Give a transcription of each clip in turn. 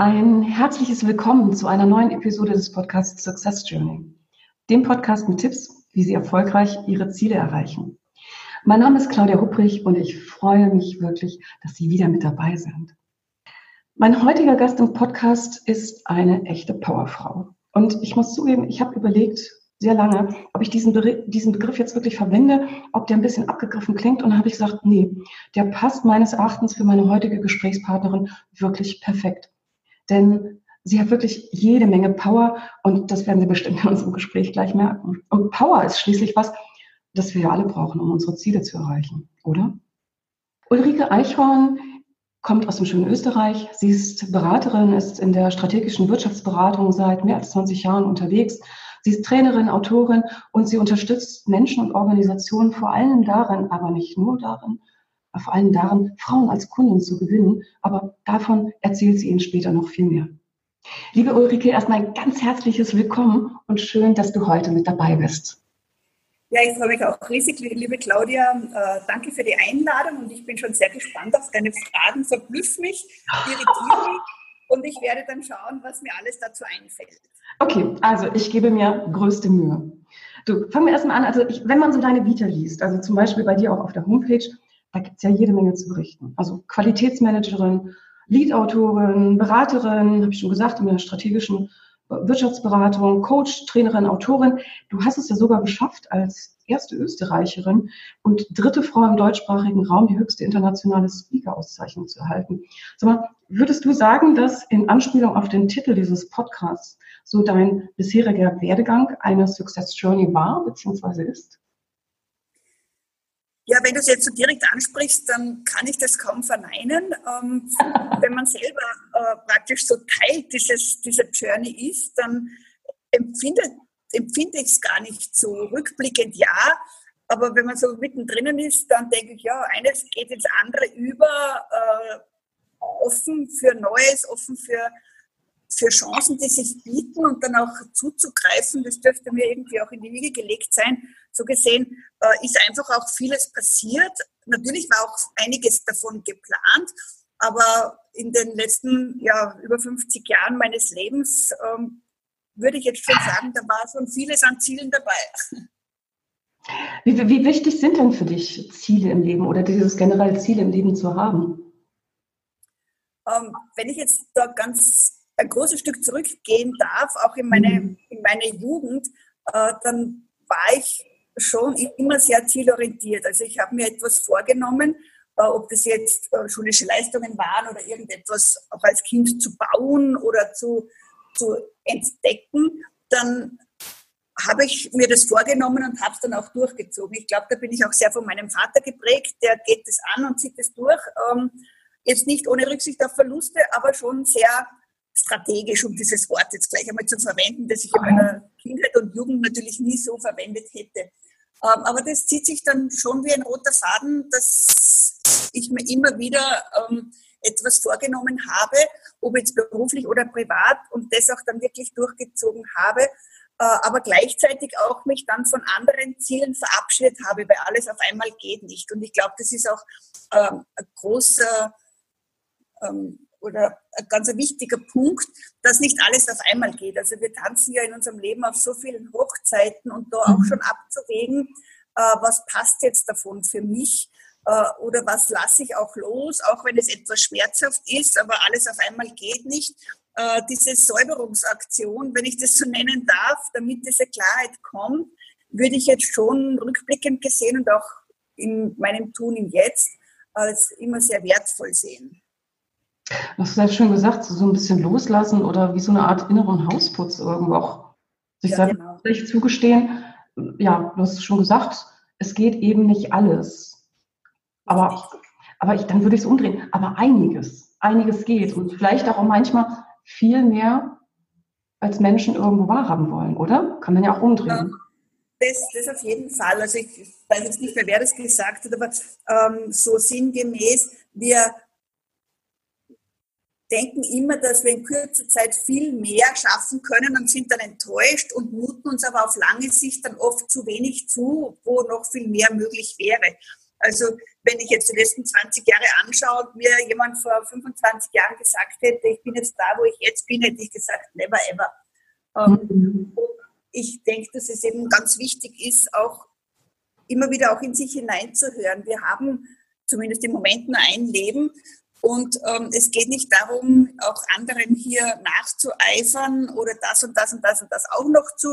Ein herzliches Willkommen zu einer neuen Episode des Podcasts Success Journey, dem Podcast mit Tipps, wie Sie erfolgreich Ihre Ziele erreichen. Mein Name ist Claudia Hupprich und ich freue mich wirklich, dass Sie wieder mit dabei sind. Mein heutiger Gast im Podcast ist eine echte Powerfrau. Und ich muss zugeben, ich habe überlegt, sehr lange, ob ich diesen, Be diesen Begriff jetzt wirklich verwende, ob der ein bisschen abgegriffen klingt. Und habe ich gesagt, nee, der passt meines Erachtens für meine heutige Gesprächspartnerin wirklich perfekt denn sie hat wirklich jede Menge Power und das werden Sie bestimmt in unserem Gespräch gleich merken. Und Power ist schließlich was, das wir ja alle brauchen, um unsere Ziele zu erreichen, oder? Ulrike Eichhorn kommt aus dem schönen Österreich. Sie ist Beraterin, ist in der strategischen Wirtschaftsberatung seit mehr als 20 Jahren unterwegs. Sie ist Trainerin, Autorin und sie unterstützt Menschen und Organisationen vor allem darin, aber nicht nur darin, vor allem darin, Frauen als Kunden zu gewinnen. Aber davon erzählt sie Ihnen später noch viel mehr. Liebe Ulrike, erstmal ein ganz herzliches Willkommen und schön, dass du heute mit dabei bist. Ja, ich freue mich auch riesig, liebe Claudia. Äh, danke für die Einladung und ich bin schon sehr gespannt auf deine Fragen. Verblüff mich, irritiere mich und ich werde dann schauen, was mir alles dazu einfällt. Okay, also ich gebe mir größte Mühe. Du, fangen wir erstmal an. Also ich, wenn man so deine Vita liest, also zum Beispiel bei dir auch auf der Homepage, da gibt es ja jede Menge zu berichten. Also Qualitätsmanagerin, Lead-Autorin, Beraterin, habe ich schon gesagt, in der strategischen Wirtschaftsberatung, Coach, Trainerin, Autorin. Du hast es ja sogar geschafft, als erste Österreicherin und dritte Frau im deutschsprachigen Raum die höchste internationale Speaker-Auszeichnung zu erhalten. Sag mal, würdest du sagen, dass in Anspielung auf den Titel dieses Podcasts so dein bisheriger Werdegang eine Success Journey war bzw. ist? Ja, wenn du es jetzt so direkt ansprichst, dann kann ich das kaum verneinen. Ähm, wenn man selber äh, praktisch so Teil dieses, dieser Journey ist, dann empfindet, empfinde ich es gar nicht so rückblickend, ja. Aber wenn man so mittendrin ist, dann denke ich, ja, eines geht ins andere über, äh, offen für Neues, offen für, für Chancen, die sich bieten und dann auch zuzugreifen. Das dürfte mir irgendwie auch in die Wiege gelegt sein so gesehen äh, ist einfach auch vieles passiert. Natürlich war auch einiges davon geplant, aber in den letzten ja, über 50 Jahren meines Lebens ähm, würde ich jetzt schon sagen, da war schon vieles an Zielen dabei. Wie, wie wichtig sind denn für dich Ziele im Leben oder dieses generell Ziel im Leben zu haben? Ähm, wenn ich jetzt da ganz ein großes Stück zurückgehen darf, auch in meine, mhm. in meine Jugend, äh, dann war ich schon immer sehr zielorientiert. Also ich habe mir etwas vorgenommen, äh, ob das jetzt äh, schulische Leistungen waren oder irgendetwas auch als Kind zu bauen oder zu, zu entdecken, dann habe ich mir das vorgenommen und habe es dann auch durchgezogen. Ich glaube, da bin ich auch sehr von meinem Vater geprägt. Der geht es an und zieht es durch. Ähm, jetzt nicht ohne Rücksicht auf Verluste, aber schon sehr strategisch, um dieses Wort jetzt gleich einmal zu verwenden, das ich in meiner Kindheit und Jugend natürlich nie so verwendet hätte. Ähm, aber das zieht sich dann schon wie ein roter Faden, dass ich mir immer wieder ähm, etwas vorgenommen habe, ob jetzt beruflich oder privat und das auch dann wirklich durchgezogen habe, äh, aber gleichzeitig auch mich dann von anderen Zielen verabschiedet habe, weil alles auf einmal geht nicht. Und ich glaube, das ist auch ähm, ein großer oder ein ganz wichtiger Punkt, dass nicht alles auf einmal geht. Also wir tanzen ja in unserem Leben auf so vielen Hochzeiten und da auch mhm. schon abzuwägen, äh, was passt jetzt davon für mich äh, oder was lasse ich auch los, auch wenn es etwas schmerzhaft ist, aber alles auf einmal geht nicht. Äh, diese Säuberungsaktion, wenn ich das so nennen darf, damit diese Klarheit kommt, würde ich jetzt schon rückblickend gesehen und auch in meinem Tun im Jetzt als immer sehr wertvoll sehen. Du hast selbst schon gesagt, so ein bisschen loslassen oder wie so eine Art inneren Hausputz irgendwo auch sich ja, selbst genau. zugestehen. Ja, du hast schon gesagt, es geht eben nicht alles. Aber, aber ich, dann würde ich es umdrehen. Aber einiges, einiges geht und vielleicht auch manchmal viel mehr, als Menschen irgendwo wahrhaben wollen, oder? Kann man ja auch umdrehen. Das, das auf jeden Fall. Also ich weiß jetzt nicht mehr, wer das gesagt hat, aber ähm, so sinngemäß, wir denken immer, dass wir in kurzer Zeit viel mehr schaffen können und sind dann enttäuscht und muten uns aber auf lange Sicht dann oft zu wenig zu, wo noch viel mehr möglich wäre. Also wenn ich jetzt die letzten 20 Jahre anschaue und mir jemand vor 25 Jahren gesagt hätte, ich bin jetzt da, wo ich jetzt bin, hätte ich gesagt, never ever. Mhm. ich denke, dass es eben ganz wichtig ist, auch immer wieder auch in sich hineinzuhören. Wir haben zumindest im Moment nur ein Leben und ähm, es geht nicht darum, auch anderen hier nachzueifern oder das und das und das und das auch noch zu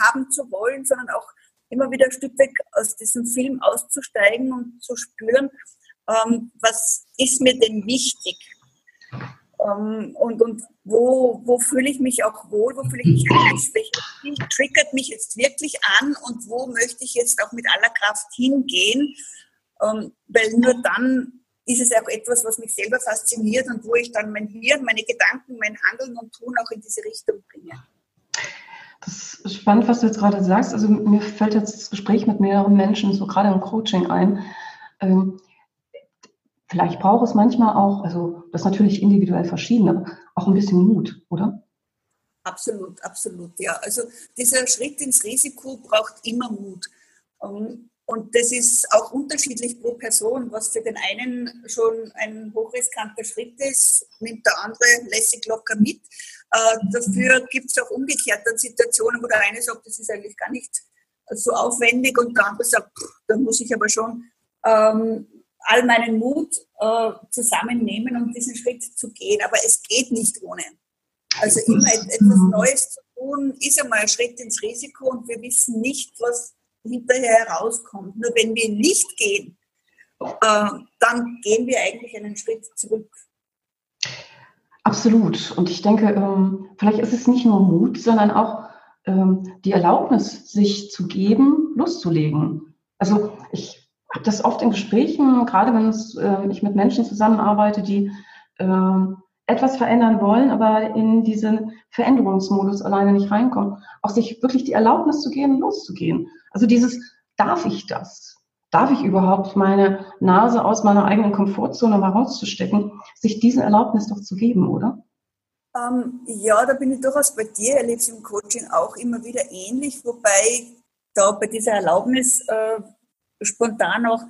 haben zu wollen, sondern auch immer wieder ein Stück weg aus diesem Film auszusteigen und zu spüren, ähm, was ist mir denn wichtig? Ähm, und und wo, wo fühle ich mich auch wohl, wo fühle ich mich heiß, welches triggert mich jetzt wirklich an und wo möchte ich jetzt auch mit aller Kraft hingehen? Ähm, weil nur dann ist es auch etwas, was mich selber fasziniert und wo ich dann mein Hirn, meine Gedanken, mein Handeln und Tun auch in diese Richtung bringe. Das ist spannend, was du jetzt gerade sagst. Also mir fällt jetzt das Gespräch mit mehreren Menschen, so gerade im Coaching ein. Ähm, vielleicht braucht es manchmal auch, also das ist natürlich individuell verschieden, aber auch ein bisschen Mut, oder? Absolut, absolut, ja. Also dieser Schritt ins Risiko braucht immer Mut. Und das ist auch unterschiedlich pro Person. Was für den einen schon ein hochriskanter Schritt ist, nimmt der andere lässig locker mit. Äh, dafür gibt es auch umgekehrt dann Situationen, wo der eine sagt, das ist eigentlich gar nicht so aufwendig und der andere sagt, pff, da muss ich aber schon ähm, all meinen Mut äh, zusammennehmen, um diesen Schritt zu gehen. Aber es geht nicht ohne. Also immer etwas Neues zu tun, ist einmal ein Schritt ins Risiko und wir wissen nicht, was hinterher herauskommt. Nur wenn wir nicht gehen, äh, dann gehen wir eigentlich einen Schritt zurück. Absolut. Und ich denke, ähm, vielleicht ist es nicht nur Mut, sondern auch ähm, die Erlaubnis, sich zu geben, loszulegen. Also ich habe das oft in Gesprächen, gerade wenn äh, ich mit Menschen zusammenarbeite, die ähm, etwas verändern wollen, aber in diesen Veränderungsmodus alleine nicht reinkommen, auch sich wirklich die Erlaubnis zu gehen, loszugehen. Also dieses, darf ich das? Darf ich überhaupt meine Nase aus meiner eigenen Komfortzone mal rauszustecken, sich diese Erlaubnis doch zu geben, oder? Ähm, ja, da bin ich durchaus bei dir, erlebe es im Coaching auch immer wieder ähnlich, wobei da bei dieser Erlaubnis äh, spontan auch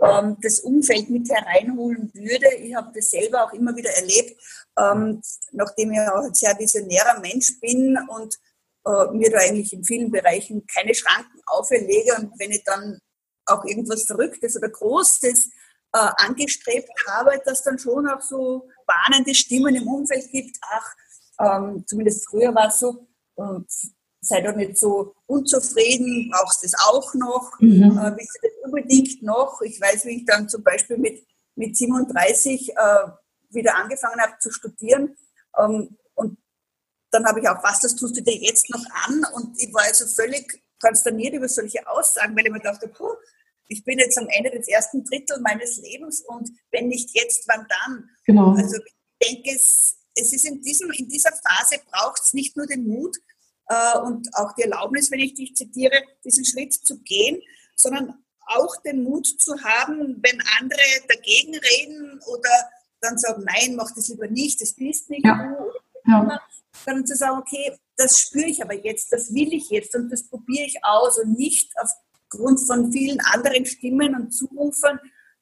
ähm, das Umfeld mit hereinholen würde. Ich habe das selber auch immer wieder erlebt, ähm, nachdem ich auch ein sehr visionärer Mensch bin und äh, mir da eigentlich in vielen Bereichen keine Schranken auferlege und wenn ich dann auch irgendwas Verrücktes oder Großes äh, angestrebt habe, dass dann schon auch so warnende Stimmen im Umfeld gibt, ach, ähm, zumindest früher war es so, und sei doch nicht so unzufrieden, brauchst du es auch noch, mhm. äh, willst du das unbedingt noch? Ich weiß, wie ich dann zum Beispiel mit, mit 37 äh, wieder angefangen habe zu studieren ähm, und dann habe ich auch, was, das tust du dir jetzt noch an? Und ich war also völlig konsterniert über solche Aussagen, weil ich mir dachte, puh, ich bin jetzt am Ende des ersten Drittel meines Lebens und wenn nicht jetzt, wann dann? Genau. Also ich denke, es, es ist in, diesem, in dieser Phase braucht es nicht nur den Mut, äh, und auch die Erlaubnis, wenn ich dich zitiere, diesen Schritt zu gehen, sondern auch den Mut zu haben, wenn andere dagegen reden oder dann sagen, nein, mach das lieber nicht, das bist nicht ja. du. Ja. Dann zu sagen, okay, das spüre ich aber jetzt, das will ich jetzt und das probiere ich aus und nicht aufgrund von vielen anderen Stimmen und Zurufern,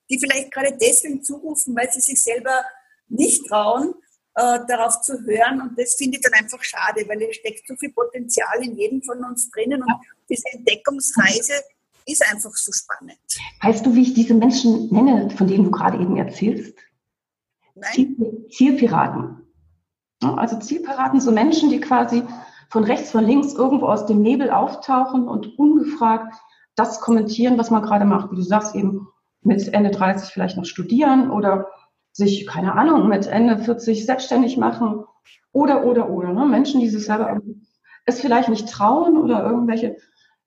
die vielleicht gerade deswegen zurufen, weil sie sich selber nicht trauen, äh, darauf zu hören. Und das finde ich dann einfach schade, weil es steckt so viel Potenzial in jedem von uns drinnen. Und diese Entdeckungsreise ist einfach so spannend. Weißt du, wie ich diese Menschen nenne, von denen du gerade eben erzählst? Nein. Zielpiraten. Also Zielpiraten, so Menschen, die quasi von rechts, von links irgendwo aus dem Nebel auftauchen und ungefragt das kommentieren, was man gerade macht. Wie du sagst, eben mit Ende 30 vielleicht noch studieren oder sich, keine Ahnung, mit Ende 40 selbstständig machen oder, oder, oder. Ne? Menschen, die sich selber es vielleicht nicht trauen oder irgendwelche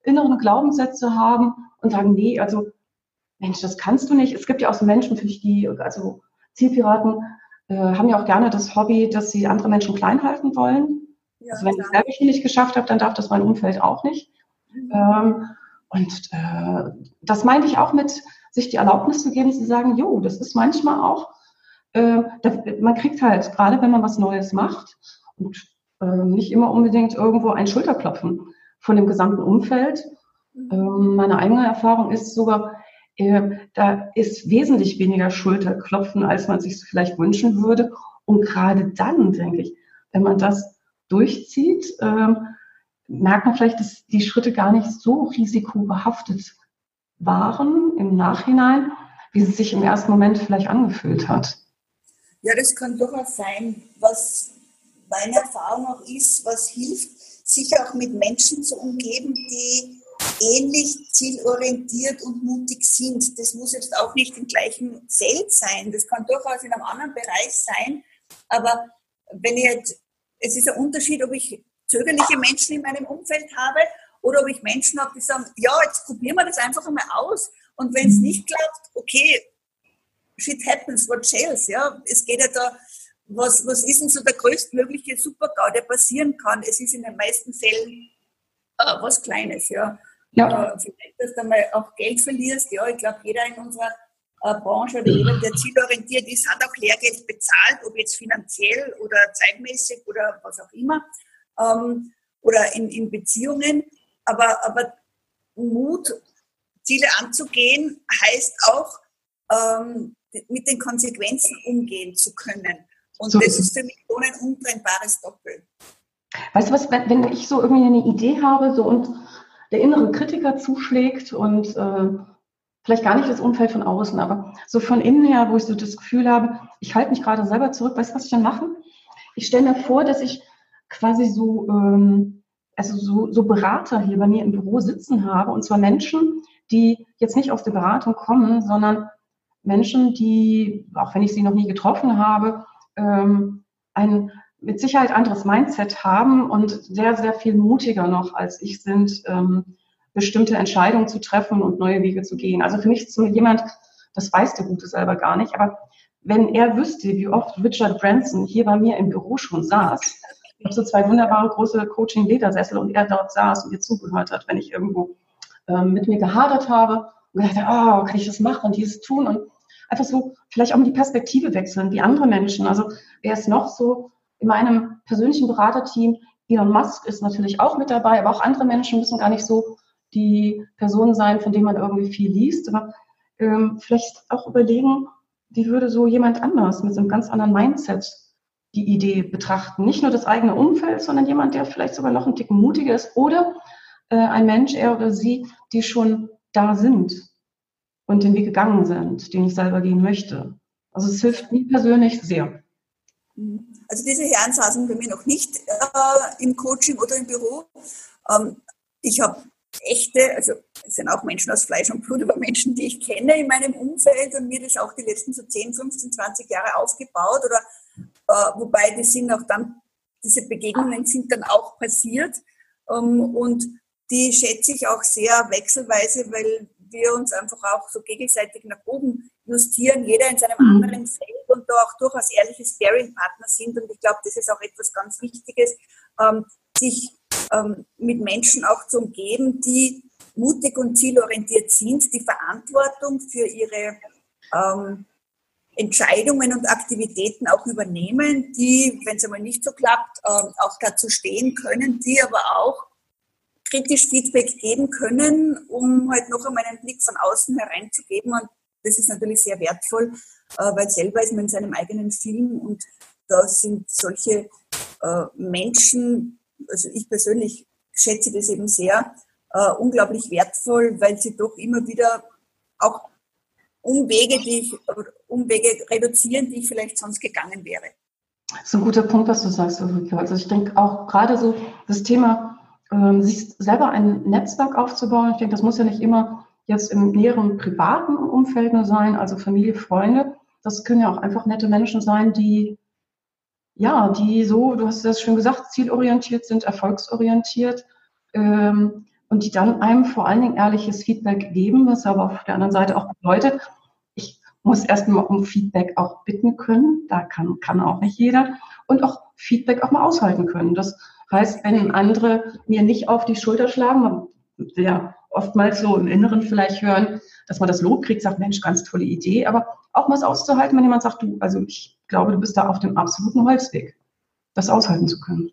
inneren Glaubenssätze haben und sagen, nee, also Mensch, das kannst du nicht. Es gibt ja auch so Menschen, für die, also Zielpiraten, äh, haben ja auch gerne das Hobby, dass sie andere Menschen klein halten wollen. Ja, also wenn klar. ich selber schon nicht geschafft habe, dann darf das mein Umfeld auch nicht. Mhm. Ähm, und äh, das meinte ich auch mit, sich die Erlaubnis zu geben, zu sagen, jo, das ist manchmal auch, äh, da, man kriegt halt, gerade wenn man was Neues macht und äh, nicht immer unbedingt irgendwo ein Schulterklopfen von dem gesamten Umfeld. Mhm. Ähm, meine eigene Erfahrung ist sogar, da ist wesentlich weniger Schulterklopfen, als man sich vielleicht wünschen würde. Und gerade dann, denke ich, wenn man das durchzieht, ähm, merkt man vielleicht, dass die Schritte gar nicht so risikobehaftet waren im Nachhinein, wie es sich im ersten Moment vielleicht angefühlt hat. Ja, das kann durchaus sein. Was meine Erfahrung auch ist, was hilft, sich auch mit Menschen zu umgeben, die ähnlich zielorientiert und mutig sind. Das muss jetzt auch nicht im gleichen Feld sein. Das kann durchaus in einem anderen Bereich sein. Aber wenn ich jetzt, es ist ein Unterschied, ob ich zögerliche Menschen in meinem Umfeld habe oder ob ich Menschen habe, die sagen, ja, jetzt probieren wir das einfach einmal aus. Und wenn es nicht klappt, okay, shit happens, what else, ja. Es geht ja da, was, was ist denn so der größtmögliche Supergau, der passieren kann? Es ist in den meisten Fällen äh, was Kleines, ja. Ja. Äh, vielleicht, dass du mal auch Geld verlierst, ja, ich glaube, jeder in unserer äh, Branche oder jeder, der zielorientiert ist, hat auch Lehrgeld bezahlt, ob jetzt finanziell oder zeitmäßig oder was auch immer. Ähm, oder in, in Beziehungen. Aber, aber Mut, Ziele anzugehen, heißt auch, ähm, mit den Konsequenzen umgehen zu können. Und so. das ist für mich schon ein untrennbares Doppel. Weißt du was, wenn, wenn ich so irgendwie eine Idee habe so und der innere Kritiker zuschlägt und äh, vielleicht gar nicht das Umfeld von außen, aber so von innen her, wo ich so das Gefühl habe, ich halte mich gerade selber zurück, weißt du, was ich dann mache? Ich stelle mir vor, dass ich quasi so, ähm, also so, so Berater hier bei mir im Büro sitzen habe, und zwar Menschen, die jetzt nicht aus der Beratung kommen, sondern Menschen, die, auch wenn ich sie noch nie getroffen habe, ähm, ein mit Sicherheit anderes Mindset haben und sehr, sehr viel mutiger noch als ich sind, ähm, bestimmte Entscheidungen zu treffen und neue Wege zu gehen. Also für mich ist so jemand, das weiß der Gute selber gar nicht, aber wenn er wüsste, wie oft Richard Branson hier bei mir im Büro schon saß, ich habe so zwei wunderbare große Coaching-Ledersessel und er dort saß und mir zugehört hat, wenn ich irgendwo ähm, mit mir gehadert habe und gedacht habe, oh, kann ich das machen und dieses tun und einfach so vielleicht auch mal die Perspektive wechseln, wie andere Menschen. Also wer ist noch so in meinem persönlichen Beraterteam? Elon Musk ist natürlich auch mit dabei, aber auch andere Menschen müssen gar nicht so die Personen sein, von denen man irgendwie viel liest. Aber ähm, vielleicht auch überlegen, wie würde so jemand anders mit so einem ganz anderen Mindset die Idee betrachten. Nicht nur das eigene Umfeld, sondern jemand, der vielleicht sogar noch ein Ticken mutiger ist oder äh, ein Mensch, er oder sie, die schon da sind und den Weg gegangen sind, den ich selber gehen möchte. Also es hilft mir persönlich sehr. Also diese Herren saßen bei mir noch nicht äh, im Coaching oder im Büro. Ähm, ich habe echte, also es sind auch Menschen aus Fleisch und Blut, aber Menschen, die ich kenne in meinem Umfeld und mir das auch die letzten so 10, 15, 20 Jahre aufgebaut oder äh, wobei die sind auch dann, diese Begegnungen sind dann auch passiert ähm, und die schätze ich auch sehr wechselweise, weil wir uns einfach auch so gegenseitig nach oben justieren, jeder in seinem mhm. anderen Feld und da auch durchaus ehrliche Sparing-Partner sind. Und ich glaube, das ist auch etwas ganz Wichtiges, ähm, sich ähm, mit Menschen auch zu umgeben, die mutig und zielorientiert sind, die Verantwortung für ihre ähm, Entscheidungen und Aktivitäten auch übernehmen, die, wenn es einmal nicht so klappt, ähm, auch dazu stehen können, die aber auch kritisch Feedback geben können, um halt noch einmal einen Blick von außen hereinzugeben. Und das ist natürlich sehr wertvoll, äh, weil selber ist man in seinem eigenen Film und da sind solche äh, Menschen, also ich persönlich schätze das eben sehr, äh, unglaublich wertvoll, weil sie doch immer wieder auch Umwege, die ich, Umwege reduzieren, die ich vielleicht sonst gegangen wäre. Das ist ein guter Punkt, was du sagst, Ulrike. Also ich denke auch gerade so das Thema ähm, sich selber ein Netzwerk aufzubauen. Ich denke, das muss ja nicht immer jetzt im näheren privaten Umfeld nur sein, also Familie, Freunde. Das können ja auch einfach nette Menschen sein, die, ja, die so, du hast es schon gesagt, zielorientiert sind, erfolgsorientiert ähm, und die dann einem vor allen Dingen ehrliches Feedback geben, was aber auf der anderen Seite auch bedeutet, ich muss erstmal um Feedback auch bitten können, da kann, kann auch nicht jeder und auch Feedback auch mal aushalten können. Das Heißt, wenn andere mir nicht auf die Schulter schlagen, ja oftmals so im Inneren vielleicht hören, dass man das Lob kriegt, sagt, Mensch, ganz tolle Idee, aber auch mal es auszuhalten, wenn jemand sagt, du, also ich glaube, du bist da auf dem absoluten Holzweg, das aushalten zu können.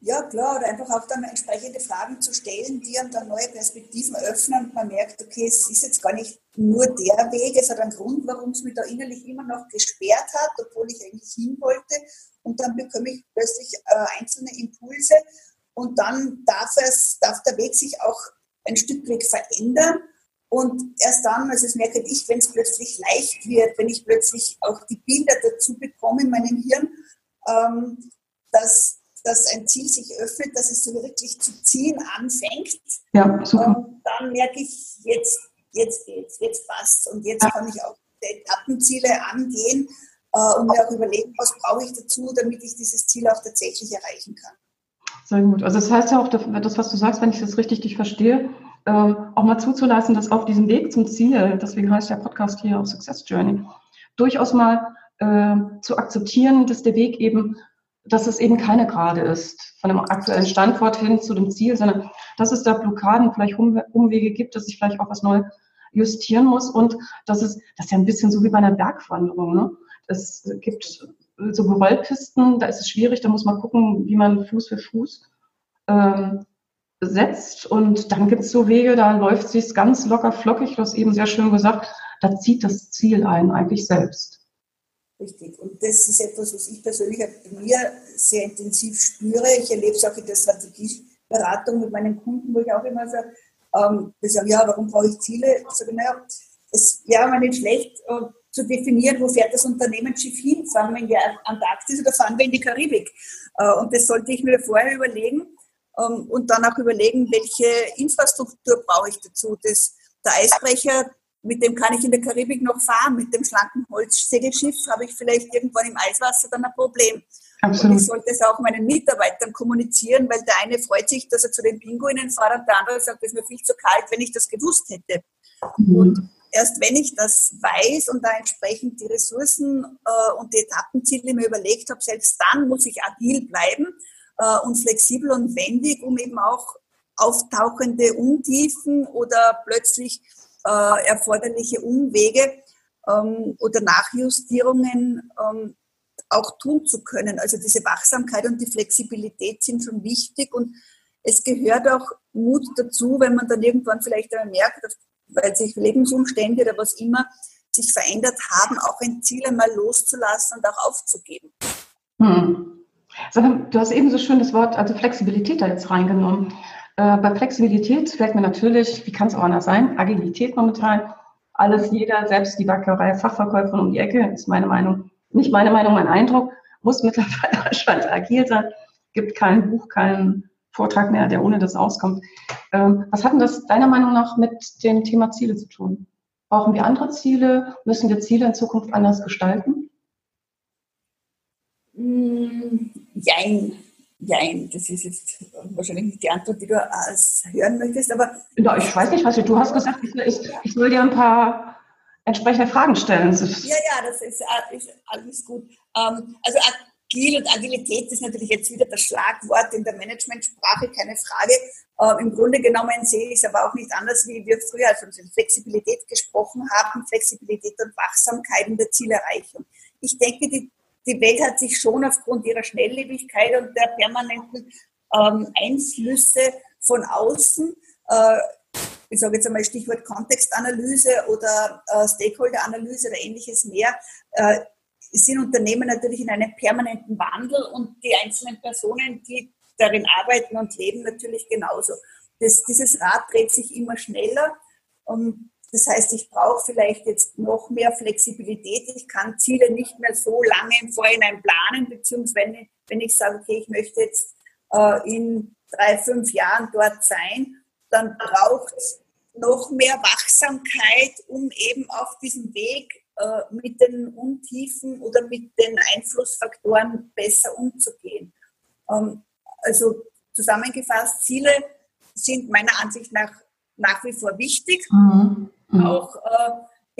Ja, klar, oder einfach auch dann entsprechende Fragen zu stellen, die einem dann neue Perspektiven öffnen und man merkt, okay, es ist jetzt gar nicht nur der Weg, es hat einen Grund, warum es mich da innerlich immer noch gesperrt hat, obwohl ich eigentlich hin wollte. Und dann bekomme ich plötzlich äh, einzelne Impulse und dann darf, es, darf der Weg sich auch ein Stück weit verändern. Und erst dann, also das merke ich, wenn es plötzlich leicht wird, wenn ich plötzlich auch die Bilder dazu bekomme in meinem Hirn, ähm, dass dass ein Ziel sich öffnet, dass es so wirklich zu ziehen anfängt. Ja, super. Und dann merke ich, jetzt, jetzt geht's, jetzt passt Und jetzt ja. kann ich auch die Etappenziele angehen äh, und mir auch überlegen, was brauche ich dazu, damit ich dieses Ziel auch tatsächlich erreichen kann. Sehr gut. Also das heißt ja auch, das, was du sagst, wenn ich das richtig dich verstehe, ähm, auch mal zuzulassen, dass auf diesem Weg zum Ziel, deswegen heißt der Podcast hier auch Success Journey, durchaus mal äh, zu akzeptieren, dass der Weg eben dass es eben keine Gerade ist, von dem aktuellen Standort hin zu dem Ziel, sondern dass es da Blockaden, vielleicht Umwege gibt, dass ich vielleicht auch was neu justieren muss und das ist, das ist ja ein bisschen so wie bei einer Bergwanderung. Ne? Es gibt so Rollpisten, da ist es schwierig, da muss man gucken, wie man Fuß für Fuß ähm, setzt und dann gibt es so Wege, da läuft es ganz locker flockig, du hast eben sehr schön gesagt, da zieht das Ziel ein eigentlich selbst. Richtig. Und das ist etwas, was ich persönlich bei mir sehr intensiv spüre. Ich erlebe es auch in der Strategieberatung mit meinen Kunden, wo ich auch immer sage, ähm, die sagen, ja, warum brauche ich Ziele? Ich sage, naja, es wäre mal nicht schlecht äh, zu definieren, wo fährt das Unternehmensschiff hin? Fahren wir in die Antarktis oder fahren wir in die Karibik? Äh, und das sollte ich mir vorher überlegen ähm, und dann auch überlegen, welche Infrastruktur brauche ich dazu. Das, der Eisbrecher, mit dem kann ich in der Karibik noch fahren. Mit dem schlanken Holzsegelschiff habe ich vielleicht irgendwann im Eiswasser dann ein Problem. Absolut. Und ich sollte es auch meinen Mitarbeitern kommunizieren, weil der eine freut sich, dass er zu den Pinguinen fährt und der andere sagt, es ist mir viel zu kalt, wenn ich das gewusst hätte. Mhm. Und erst wenn ich das weiß und da entsprechend die Ressourcen äh, und die Etappenziele mir überlegt habe, selbst dann muss ich agil bleiben äh, und flexibel und wendig, um eben auch auftauchende Untiefen oder plötzlich äh, erforderliche Umwege ähm, oder Nachjustierungen ähm, auch tun zu können. Also diese Wachsamkeit und die Flexibilität sind schon wichtig und es gehört auch Mut dazu, wenn man dann irgendwann vielleicht einmal merkt, weil sich Lebensumstände oder was immer sich verändert haben, auch ein Ziel einmal loszulassen und auch aufzugeben. Hm. Du hast eben so schön das Wort, also Flexibilität da jetzt reingenommen. Äh, bei Flexibilität fällt mir natürlich, wie kann es auch anders sein, Agilität momentan. Alles, jeder, selbst die Bäckerei, Fachverkäuferin um die Ecke, ist meine Meinung, nicht meine Meinung, mein Eindruck, muss mittlerweile anscheinend agil sein. Gibt kein Buch, keinen Vortrag mehr, der ohne das auskommt. Ähm, was hat denn das deiner Meinung nach mit dem Thema Ziele zu tun? Brauchen wir andere Ziele? Müssen wir Ziele in Zukunft anders gestalten? Mm, jein. Nein, das ist jetzt wahrscheinlich nicht die Antwort, die du hören möchtest, aber. Ja, ich weiß nicht, was du, hast gesagt, ich, ich, ich soll dir ein paar entsprechende Fragen stellen. Ja, ja, das ist, ist alles gut. Ähm, also agil und Agilität ist natürlich jetzt wieder das Schlagwort in der Managementsprache, keine Frage. Ähm, Im Grunde genommen sehe ich es aber auch nicht anders, wie wir früher von Flexibilität gesprochen haben, Flexibilität und Wachsamkeit in der Zielerreichung. Ich denke, die die Welt hat sich schon aufgrund ihrer Schnelllebigkeit und der permanenten ähm, Einflüsse von außen, äh, ich sage jetzt einmal Stichwort Kontextanalyse oder äh, Stakeholderanalyse oder ähnliches mehr, äh, sind Unternehmen natürlich in einem permanenten Wandel und die einzelnen Personen, die darin arbeiten und leben, natürlich genauso. Das, dieses Rad dreht sich immer schneller. Und das heißt, ich brauche vielleicht jetzt noch mehr Flexibilität. Ich kann Ziele nicht mehr so lange im Vorhinein planen, beziehungsweise wenn ich sage, okay, ich möchte jetzt äh, in drei, fünf Jahren dort sein, dann braucht es noch mehr Wachsamkeit, um eben auf diesem Weg äh, mit den Untiefen oder mit den Einflussfaktoren besser umzugehen. Ähm, also zusammengefasst, Ziele sind meiner Ansicht nach nach wie vor wichtig. Mhm. Mhm. Auch äh,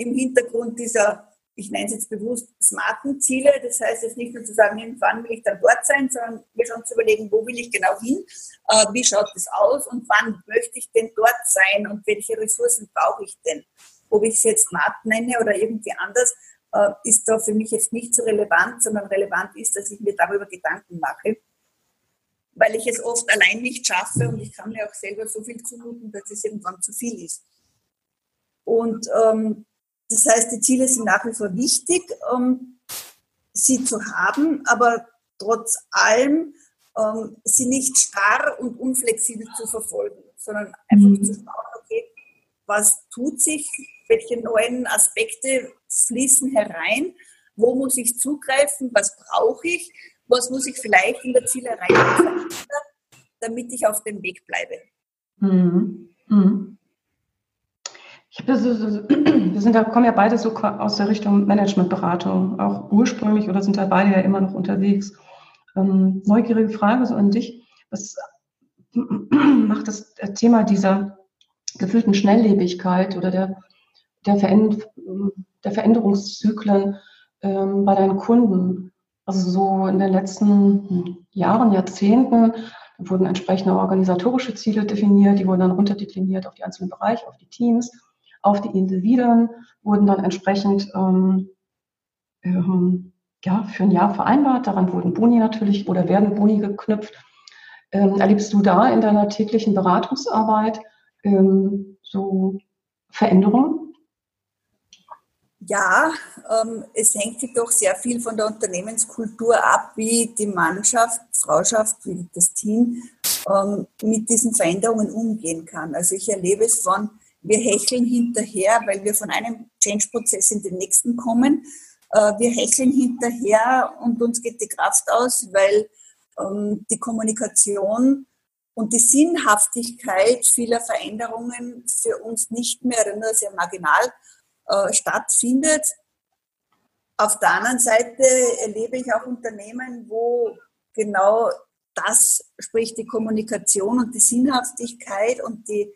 im Hintergrund dieser ich nenne es jetzt bewusst, smarten Ziele. Das heißt jetzt nicht nur zu sagen, wann will ich dann dort sein, sondern mir schon zu überlegen, wo will ich genau hin, äh, wie schaut das aus und wann möchte ich denn dort sein und welche Ressourcen brauche ich denn. Ob ich es jetzt smart nenne oder irgendwie anders, äh, ist da für mich jetzt nicht so relevant, sondern relevant ist, dass ich mir darüber Gedanken mache, weil ich es oft allein nicht schaffe und ich kann mir auch selber so viel zumuten, dass es irgendwann zu viel ist. Und ähm, das heißt, die Ziele sind nach wie vor wichtig, ähm, sie zu haben, aber trotz allem ähm, sie nicht starr und unflexibel zu verfolgen, sondern einfach mhm. zu schauen, was tut sich, welche neuen Aspekte fließen herein, wo muss ich zugreifen, was brauche ich, was muss ich vielleicht in der Zielerreichung verändern, damit ich auf dem Weg bleibe. Mhm. Mhm. Ich habe wir sind da, kommen ja beide so aus der Richtung Managementberatung, auch ursprünglich oder sind da beide ja immer noch unterwegs. Ähm, neugierige Frage so an dich. Was macht das Thema dieser gefühlten Schnelllebigkeit oder der, der, Veränd der Veränderungszyklen ähm, bei deinen Kunden? Also so in den letzten Jahren, Jahrzehnten wurden entsprechende organisatorische Ziele definiert, die wurden dann runterdekliniert auf die einzelnen Bereiche, auf die Teams auf die Individuen, wurden dann entsprechend ähm, ähm, ja, für ein Jahr vereinbart. Daran wurden Boni natürlich oder werden Boni geknüpft. Ähm, erlebst du da in deiner täglichen Beratungsarbeit ähm, so Veränderungen? Ja, ähm, es hängt sich doch sehr viel von der Unternehmenskultur ab, wie die Mannschaft, Frauschaft, wie das Team ähm, mit diesen Veränderungen umgehen kann. Also ich erlebe es von wir hecheln hinterher, weil wir von einem Change-Prozess in den nächsten kommen. Äh, wir hecheln hinterher und uns geht die Kraft aus, weil ähm, die Kommunikation und die Sinnhaftigkeit vieler Veränderungen für uns nicht mehr nur sehr marginal äh, stattfindet. Auf der anderen Seite erlebe ich auch Unternehmen, wo genau das, sprich die Kommunikation und die Sinnhaftigkeit und die,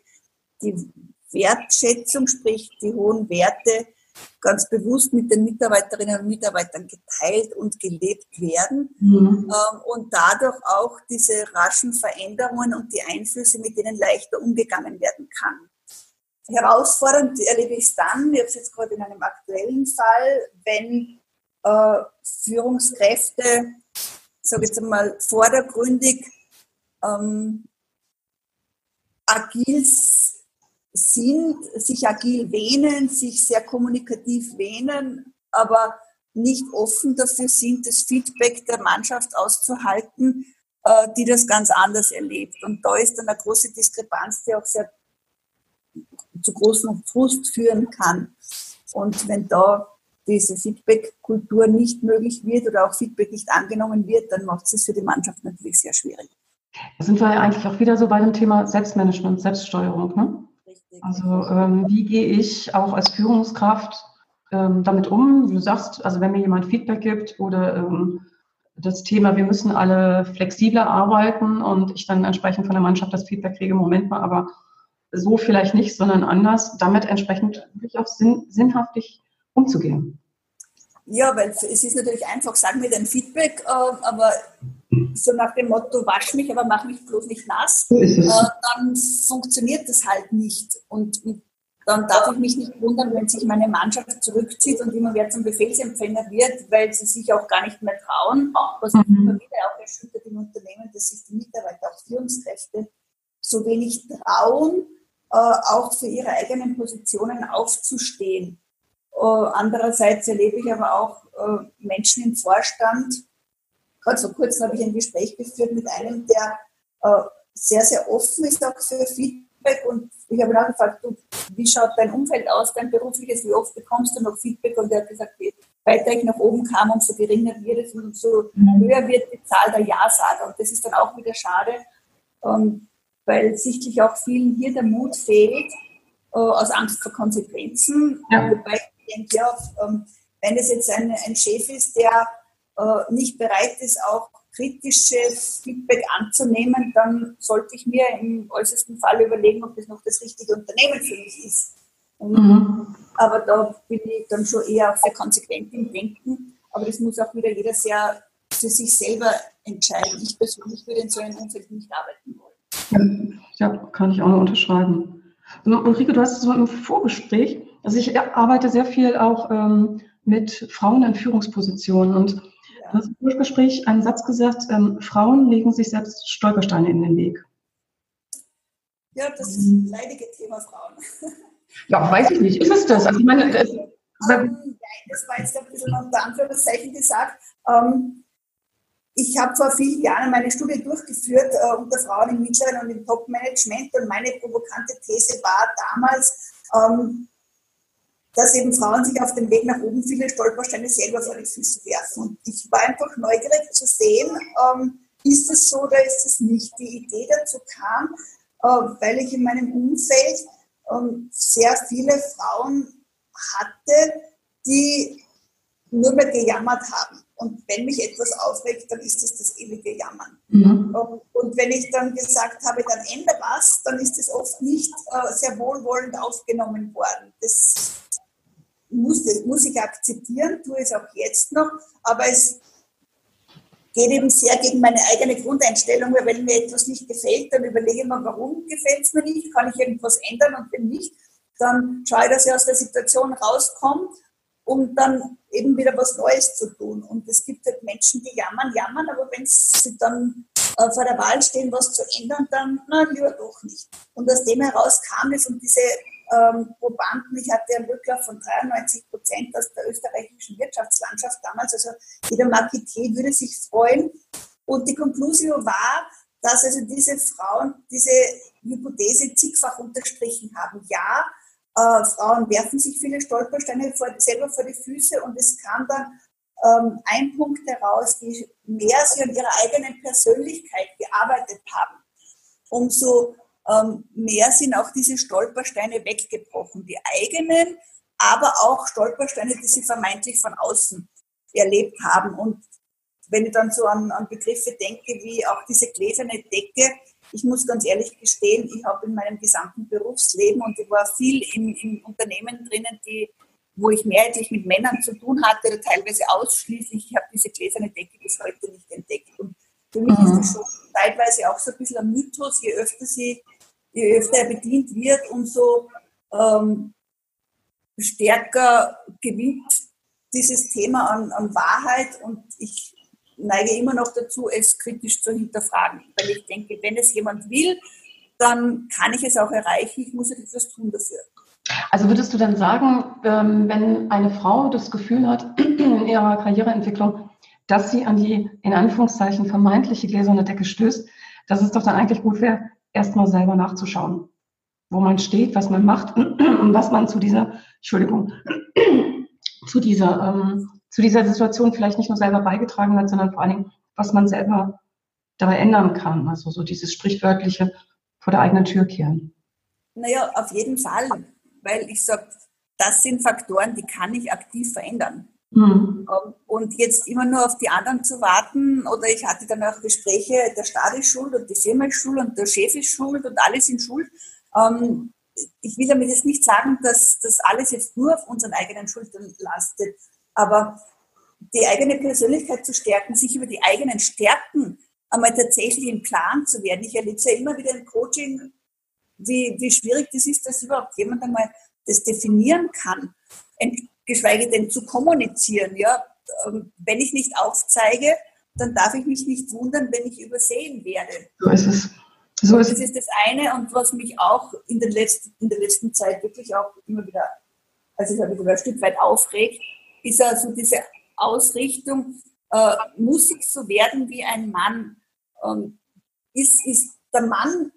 die Wertschätzung, sprich die hohen Werte, ganz bewusst mit den Mitarbeiterinnen und Mitarbeitern geteilt und gelebt werden mhm. Ähm, und dadurch auch diese raschen Veränderungen und die Einflüsse, mit denen leichter umgegangen werden kann. Herausfordernd erlebe ich es dann, ich habe es jetzt gerade in einem aktuellen Fall, wenn äh, Führungskräfte, sage ich jetzt einmal, vordergründig ähm, agil sind, sich agil wähnen, sich sehr kommunikativ wähnen, aber nicht offen dafür sind, das Feedback der Mannschaft auszuhalten, äh, die das ganz anders erlebt. Und da ist dann eine große Diskrepanz, die auch sehr zu großem Frust führen kann. Und wenn da diese Feedback-Kultur nicht möglich wird oder auch Feedback nicht angenommen wird, dann macht es für die Mannschaft natürlich sehr schwierig. Da sind wir ja eigentlich auch wieder so bei dem Thema Selbstmanagement, Selbststeuerung. Ne? Also ähm, wie gehe ich auch als Führungskraft ähm, damit um? Du sagst, also wenn mir jemand Feedback gibt oder ähm, das Thema, wir müssen alle flexibler arbeiten und ich dann entsprechend von der Mannschaft das Feedback kriege, Moment mal, aber so vielleicht nicht, sondern anders, damit entsprechend wirklich auch sinn, sinnhaftig umzugehen. Ja, weil es ist natürlich einfach, sag mir dein Feedback, äh, aber so nach dem Motto, wasch mich, aber mach mich bloß nicht nass, äh, dann funktioniert das halt nicht. Und dann darf ich mich nicht wundern, wenn sich meine Mannschaft zurückzieht und immer mehr zum Befehlsempfänger wird, weil sie sich auch gar nicht mehr trauen, was mhm. immer wieder auch erschüttert im Unternehmen, dass sich die Mitarbeiter, auch Führungskräfte, so wenig trauen, äh, auch für ihre eigenen Positionen aufzustehen. Äh, andererseits erlebe ich aber auch äh, Menschen im Vorstand, gerade vor kurzem habe ich ein Gespräch geführt mit einem, der äh, sehr, sehr offen ist auch für Feedback und ich habe ihn auch gefragt, du, wie schaut dein Umfeld aus, dein berufliches, wie oft bekommst du noch Feedback? Und er hat gesagt, je weiter ich nach oben kam, umso geringer wird es und umso mhm. höher wird die Zahl der Ja-Sager. Und das ist dann auch wieder schade, ähm, weil sichtlich auch vielen hier der Mut fehlt, aus Angst vor Konsequenzen. Ja. Wobei denke, ja, ähm, wenn es jetzt ein, ein Chef ist, der äh, nicht bereit ist, auch kritisches Feedback anzunehmen, dann sollte ich mir im äußersten Fall überlegen, ob das noch das richtige Unternehmen für mich ist. Und, mhm. Aber da bin ich dann schon eher sehr konsequent im Denken. Aber das muss auch wieder jeder sehr für sich selber entscheiden. Ich persönlich würde in so einem Umfeld nicht arbeiten wollen. Ja, kann ich auch nur unterschreiben. Ulrike, du hast so im Vorgespräch, also ich arbeite sehr viel auch ähm, mit Frauen in Führungspositionen und ja. du hast im Vorgespräch einen Satz gesagt, ähm, Frauen legen sich selbst Stolpersteine in den Weg. Ja, das ist ein leidige Thema Frauen. Ja, weiß ich nicht. Ist es das? Also ich meine, das, nein, das war jetzt ein bisschen unter Anführungszeichen gesagt. Ähm, ich habe vor vielen Jahren meine Studie durchgeführt äh, unter Frauen im mittleren und im Top-Management und meine provokante These war damals, ähm, dass eben Frauen sich auf dem Weg nach oben viele Stolpersteine selber vor die Füße werfen. Und ich war einfach neugierig zu sehen, ähm, ist es so oder ist es nicht. Die Idee dazu kam, äh, weil ich in meinem Umfeld ähm, sehr viele Frauen hatte, die nur mehr gejammert haben. Und wenn mich etwas aufregt, dann ist es das ewige Jammern. Mhm. Und wenn ich dann gesagt habe, dann ändere was, dann ist es oft nicht äh, sehr wohlwollend aufgenommen worden. Das muss, das muss ich akzeptieren, tue es auch jetzt noch, aber es geht eben sehr gegen meine eigene Grundeinstellung, weil wenn mir etwas nicht gefällt, dann überlege ich mir, warum gefällt es mir nicht, kann ich irgendwas ändern und wenn nicht, dann schaue ich, dass ich aus der Situation rauskomme um dann eben wieder was Neues zu tun. Und es gibt halt Menschen, die jammern, jammern, aber wenn sie dann äh, vor der Wahl stehen, was zu ändern, dann na, lieber doch nicht. Und aus dem heraus kam es und diese ähm, Probanden, ich hatte einen Rücklauf von 93 Prozent aus der österreichischen Wirtschaftslandschaft damals, also jeder Marketier würde sich freuen. Und die Konklusion war, dass also diese Frauen diese Hypothese zigfach unterstrichen haben. Ja, äh, Frauen werfen sich viele Stolpersteine vor, selber vor die Füße und es kam dann ähm, ein Punkt heraus, je mehr sie an ihrer eigenen Persönlichkeit gearbeitet haben, umso ähm, mehr sind auch diese Stolpersteine weggebrochen. Die eigenen, aber auch Stolpersteine, die sie vermeintlich von außen erlebt haben. Und wenn ich dann so an, an Begriffe denke, wie auch diese gläserne Decke, ich muss ganz ehrlich gestehen, ich habe in meinem gesamten Berufsleben und ich war viel in, in Unternehmen drinnen, die, wo ich mehrheitlich mit Männern zu tun hatte, oder teilweise ausschließlich. Ich habe diese gläserne Decke bis heute nicht entdeckt. Und für mich mhm. ist das schon teilweise auch so ein bisschen ein Mythos, je öfter sie, je öfter er bedient wird, umso ähm, stärker gewinnt dieses Thema an, an Wahrheit und ich neige immer noch dazu, es kritisch zu hinterfragen. Weil ich denke, wenn es jemand will, dann kann ich es auch erreichen. Ich muss etwas tun dafür. Also würdest du dann sagen, ähm, wenn eine Frau das Gefühl hat in ihrer Karriereentwicklung, dass sie an die in Anführungszeichen vermeintliche gläserne Decke stößt, dass es doch dann eigentlich gut wäre, erstmal selber nachzuschauen, wo man steht, was man macht und was man zu dieser, Entschuldigung, zu dieser ähm, zu dieser Situation vielleicht nicht nur selber beigetragen hat, sondern vor allen Dingen, was man selber dabei ändern kann. Also so dieses sprichwörtliche vor der eigenen Tür kehren. Naja, auf jeden Fall, weil ich sage, das sind Faktoren, die kann ich aktiv verändern. Mhm. Und jetzt immer nur auf die anderen zu warten, oder ich hatte dann auch Gespräche, der Staat ist schuld und die Firma ist schuld und der Chef ist schuld und alle sind schuld. Ähm, ich will damit jetzt nicht sagen, dass das alles jetzt nur auf unseren eigenen Schultern lastet. Aber die eigene Persönlichkeit zu stärken, sich über die eigenen Stärken einmal tatsächlich im Plan zu werden. Ich erlebe es ja immer wieder im Coaching, wie, wie schwierig das ist, dass überhaupt jemand einmal das definieren kann, geschweige denn zu kommunizieren. Ja? Ähm, wenn ich nicht aufzeige, dann darf ich mich nicht wundern, wenn ich übersehen werde. So ist es. So ist das ist das eine und was mich auch in, den letzten, in der letzten Zeit wirklich auch immer wieder, also ich habe wieder ein Stück weit aufregt, ist also diese Ausrichtung, äh, muss ich so werden wie ein Mann? Ähm, ist, ist der Mann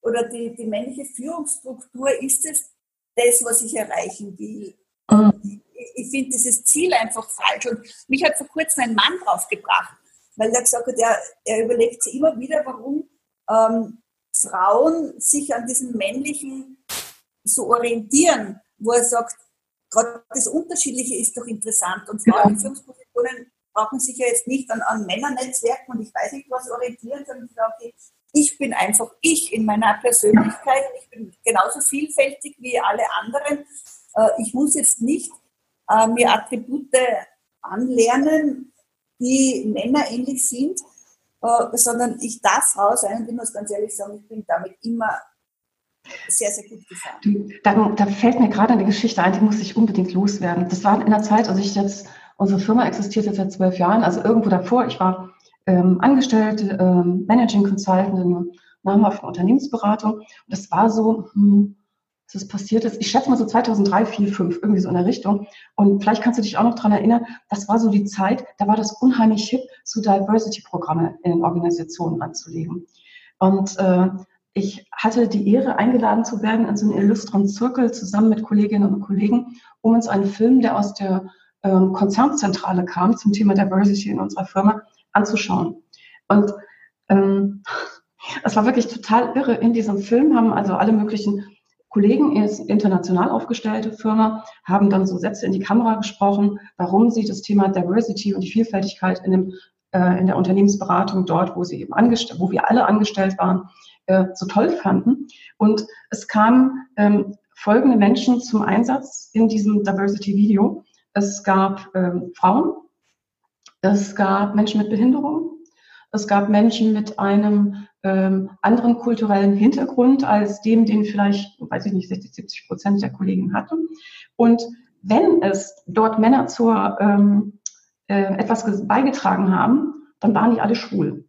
oder die, die männliche Führungsstruktur, ist es das, was ich erreichen will? Mhm. Ich, ich finde dieses Ziel einfach falsch. Und mich hat vor kurzem ein Mann draufgebracht, weil er gesagt hat, er, er überlegt sich immer wieder, warum ähm, Frauen sich an diesem männlichen so orientieren, wo er sagt, gerade das Unterschiedliche ist doch interessant. Und Frauen in Führungspositionen brauchen sich ja jetzt nicht an, an Männernetzwerken und ich weiß nicht was orientieren, sondern sagen, okay, ich bin einfach ich in meiner Persönlichkeit, ich bin genauso vielfältig wie alle anderen. Äh, ich muss jetzt nicht äh, mir Attribute anlernen, die männerähnlich sind, äh, sondern ich darf Frau sein und ich muss ganz ehrlich sagen, ich bin damit immer sehr, sehr gut gefahren. Da, da fällt mir gerade eine Geschichte ein, die muss ich unbedingt loswerden. Das war in der Zeit, als ich jetzt, unsere Firma existiert jetzt seit zwölf Jahren, also irgendwo davor, ich war ähm, Angestellte, ähm, Managing Consultant in einer namhaften Unternehmensberatung. Und das war so, hm, dass es passiert ist. Ich schätze mal so 2003, 4, 5, irgendwie so in der Richtung. Und vielleicht kannst du dich auch noch daran erinnern, das war so die Zeit, da war das unheimlich hip, so Diversity-Programme in Organisationen anzulegen. Und äh, ich hatte die Ehre, eingeladen zu werden in so einen illustren Zirkel zusammen mit Kolleginnen und Kollegen, um uns einen Film, der aus der ähm, Konzernzentrale kam, zum Thema Diversity in unserer Firma, anzuschauen. Und ähm, es war wirklich total irre. In diesem Film haben also alle möglichen Kollegen, international aufgestellte Firma, haben dann so Sätze in die Kamera gesprochen, warum sie das Thema Diversity und die Vielfältigkeit in, dem, äh, in der Unternehmensberatung dort, wo sie eben wo wir alle angestellt waren, äh, so toll fanden. Und es kamen ähm, folgende Menschen zum Einsatz in diesem Diversity-Video. Es gab ähm, Frauen, es gab Menschen mit Behinderung, es gab Menschen mit einem ähm, anderen kulturellen Hintergrund als dem, den vielleicht, weiß ich nicht, 60, 70 Prozent der Kolleginnen hatten. Und wenn es dort Männer zur ähm, äh, etwas beigetragen haben, dann waren die alle schwul.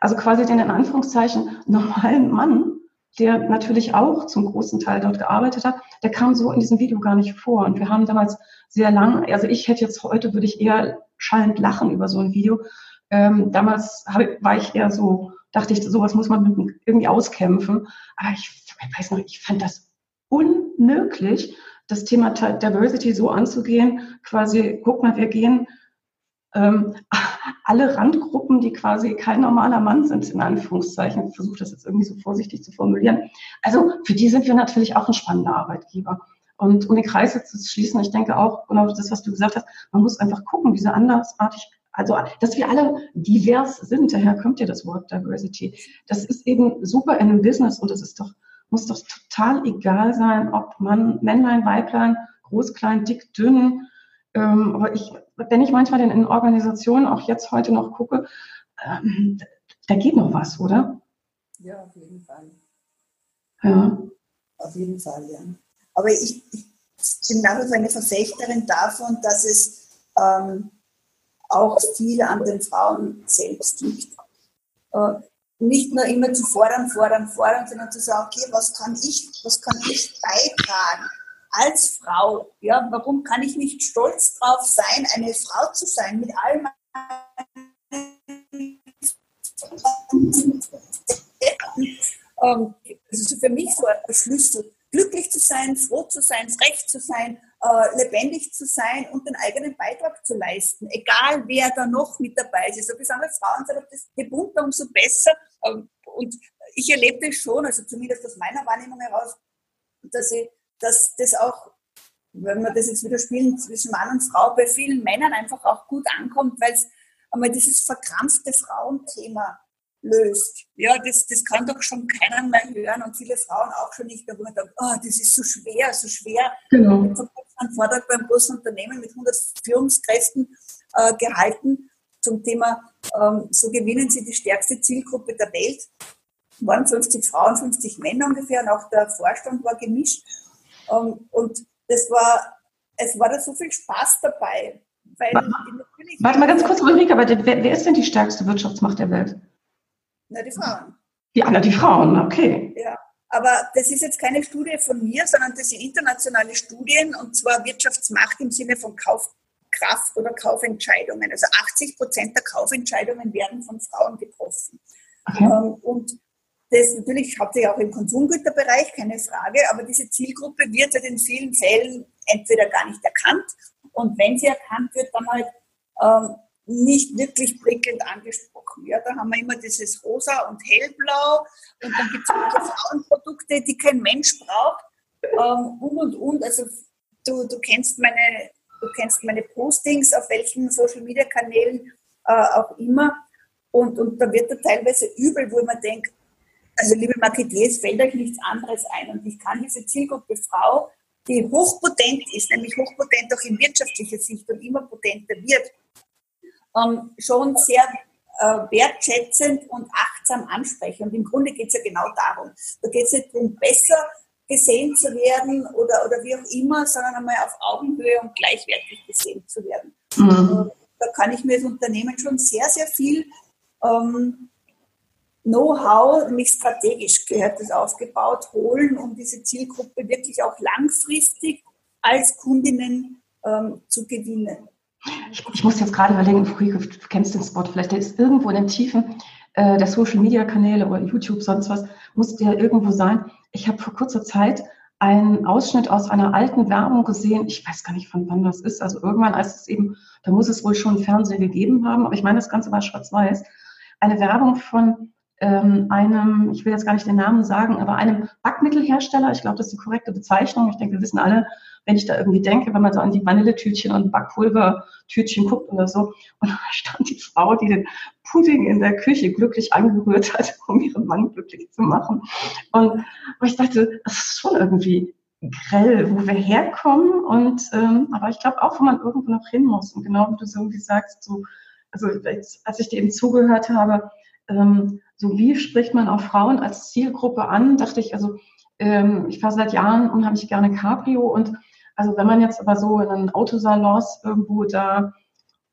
Also quasi den in Anführungszeichen normalen Mann, der natürlich auch zum großen Teil dort gearbeitet hat, der kam so in diesem Video gar nicht vor. Und wir haben damals sehr lang, also ich hätte jetzt heute, würde ich eher schallend lachen über so ein Video. Ähm, damals hab, war ich eher so, dachte ich, sowas muss man irgendwie auskämpfen. Aber ich, ich weiß noch, ich fand das unmöglich, das Thema Diversity so anzugehen, quasi, guck mal, wir gehen ähm, alle Randgruppen, die quasi kein normaler Mann sind, in Anführungszeichen, ich versuche das jetzt irgendwie so vorsichtig zu formulieren. Also für die sind wir natürlich auch ein spannender Arbeitgeber. Und um den Kreis jetzt zu schließen, ich denke auch, genau das, was du gesagt hast, man muss einfach gucken, diese andersartig, also dass wir alle divers sind, daher kommt ja das Wort Diversity. Das ist eben super in einem Business und es ist doch, muss doch total egal sein, ob man Männlein, Weiblein, groß, klein, dick, dünn, ähm, aber ich, wenn ich manchmal in Organisationen auch jetzt heute noch gucke, ähm, da geht noch was, oder? Ja, auf jeden Fall. Ja. Auf jeden Fall, ja. Aber ich, ich bin nach wie vor eine Verfechterin davon, dass es ähm, auch viel an den Frauen selbst liegt. Äh, nicht nur immer zu fordern, fordern, fordern, sondern zu sagen, okay, was kann ich, was kann ich beitragen? als Frau, ja, warum kann ich nicht stolz drauf sein, eine Frau zu sein mit all meinen ist für mich so ein Schlüssel, glücklich zu sein, froh zu sein, frech zu sein, äh, lebendig zu sein und den eigenen Beitrag zu leisten, egal wer da noch mit dabei ist. Also besonders Frauen sind je bunter, umso besser. Ähm, und ich erlebe das schon, also zumindest aus meiner Wahrnehmung heraus, dass ich dass das auch, wenn wir das jetzt wieder spielen zwischen Mann und Frau, bei vielen Männern einfach auch gut ankommt, weil es einmal dieses verkrampfte Frauenthema löst. Ja, das, das kann doch schon keiner mehr hören und viele Frauen auch schon nicht mehr, wo man oh, das ist so schwer, so schwer. Genau. Ich habe einen Vortrag beim großen Unternehmen mit 100 Führungskräften äh, gehalten zum Thema, ähm, so gewinnen Sie die stärkste Zielgruppe der Welt. Waren 50 Frauen, 50 Männer ungefähr und auch der Vorstand war gemischt. Ähm, und das war, es war da so viel Spaß dabei. Weil Warte mal ganz kurz, Ulrike, aber wer, wer, ist denn die stärkste Wirtschaftsmacht der Welt? Na, die Frauen. Ja, na, die Frauen, okay. Ja, aber das ist jetzt keine Studie von mir, sondern das sind internationale Studien und zwar Wirtschaftsmacht im Sinne von Kaufkraft oder Kaufentscheidungen. Also 80 Prozent der Kaufentscheidungen werden von Frauen getroffen. Okay. Ähm, und das natürlich hauptsächlich auch im Konsumgüterbereich, keine Frage, aber diese Zielgruppe wird halt in vielen Fällen entweder gar nicht erkannt und wenn sie erkannt wird, dann halt ähm, nicht wirklich prickelnd angesprochen. Ja, da haben wir immer dieses Rosa und Hellblau und dann gibt es Frauenprodukte, die kein Mensch braucht ähm, und und und. Also du, du kennst meine du kennst meine Postings auf welchen Social Media Kanälen äh, auch immer und, und da wird da teilweise übel, wo man denkt, also liebe Marketeers, fällt euch nichts anderes ein. Und ich kann diese Zielgruppe Frau, die hochpotent ist, nämlich hochpotent auch in wirtschaftlicher Sicht und immer potenter wird, ähm, schon sehr äh, wertschätzend und achtsam ansprechen. Und im Grunde geht es ja genau darum. Da geht es nicht darum, besser gesehen zu werden oder, oder wie auch immer, sondern einmal auf Augenhöhe und gleichwertig gesehen zu werden. Mhm. Da kann ich mir als Unternehmen schon sehr, sehr viel ähm, Know-how, nämlich strategisch gehört das aufgebaut, holen, um diese Zielgruppe wirklich auch langfristig als Kundinnen ähm, zu gewinnen. Ich, ich, muss jetzt gerade überlegen, du kennst den Spot, vielleicht der ist irgendwo in den Tiefen äh, der Social Media Kanäle oder YouTube, sonst was, muss der irgendwo sein. Ich habe vor kurzer Zeit einen Ausschnitt aus einer alten Werbung gesehen. Ich weiß gar nicht, von wann das ist. Also irgendwann, als es eben, da muss es wohl schon Fernsehen gegeben haben, aber ich meine, das Ganze war schwarz-weiß. Eine Werbung von einem, ich will jetzt gar nicht den Namen sagen, aber einem Backmittelhersteller. Ich glaube, das ist die korrekte Bezeichnung. Ich denke, wir wissen alle, wenn ich da irgendwie denke, wenn man so an die Vanilletütchen und Backpulvertütchen guckt oder so. Und da stand die Frau, die den Pudding in der Küche glücklich angerührt hat, um ihren Mann glücklich zu machen. Und ich dachte, das ist schon irgendwie grell, wo wir herkommen. Und ähm, aber ich glaube auch, wo man irgendwo noch hin muss. Und genau wie du so irgendwie sagst, so, also als ich dir eben zugehört habe, ähm, so wie spricht man auch Frauen als Zielgruppe an, dachte ich, also ähm, ich fahre seit Jahren unheimlich gerne Cabrio und also wenn man jetzt aber so in einem Autosalons irgendwo da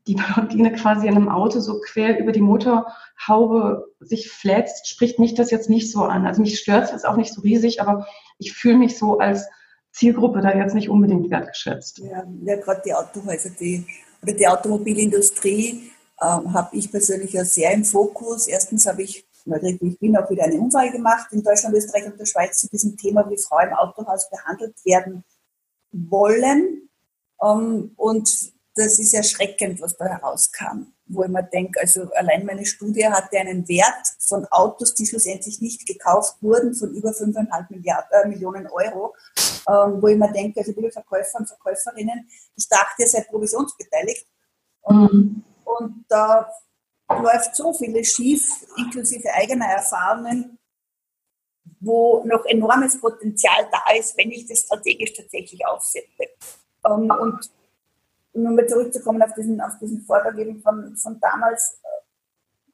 die Blondine quasi in einem Auto so quer über die Motorhaube sich flätzt, spricht mich das jetzt nicht so an. Also mich stört es jetzt auch nicht so riesig, aber ich fühle mich so als Zielgruppe da jetzt nicht unbedingt wertgeschätzt. Ja, ja gerade die Autohäuser, die, oder die Automobilindustrie ähm, habe ich persönlich ja sehr im Fokus. Erstens habe ich ich bin auch wieder eine Umfrage gemacht in Deutschland, Österreich und der Schweiz zu diesem Thema, wie Frauen im Autohaus behandelt werden wollen. Ähm, und das ist erschreckend, was da herauskam, wo ich mir denke, also allein meine Studie hatte einen Wert von Autos, die schlussendlich nicht gekauft wurden, von über 5,5 Milliarden, äh, Millionen Euro, ähm, wo ich mir denke, also liebe Verkäufer und Verkäuferinnen, ich dachte, ihr seid provisionsbeteiligt. Mhm. Und da läuft so vieles schief, inklusive eigener Erfahrungen, wo noch enormes Potenzial da ist, wenn ich das strategisch tatsächlich aufsetze. Ähm, und um nochmal zurückzukommen auf diesen, auf diesen Vortrag eben von, von damals,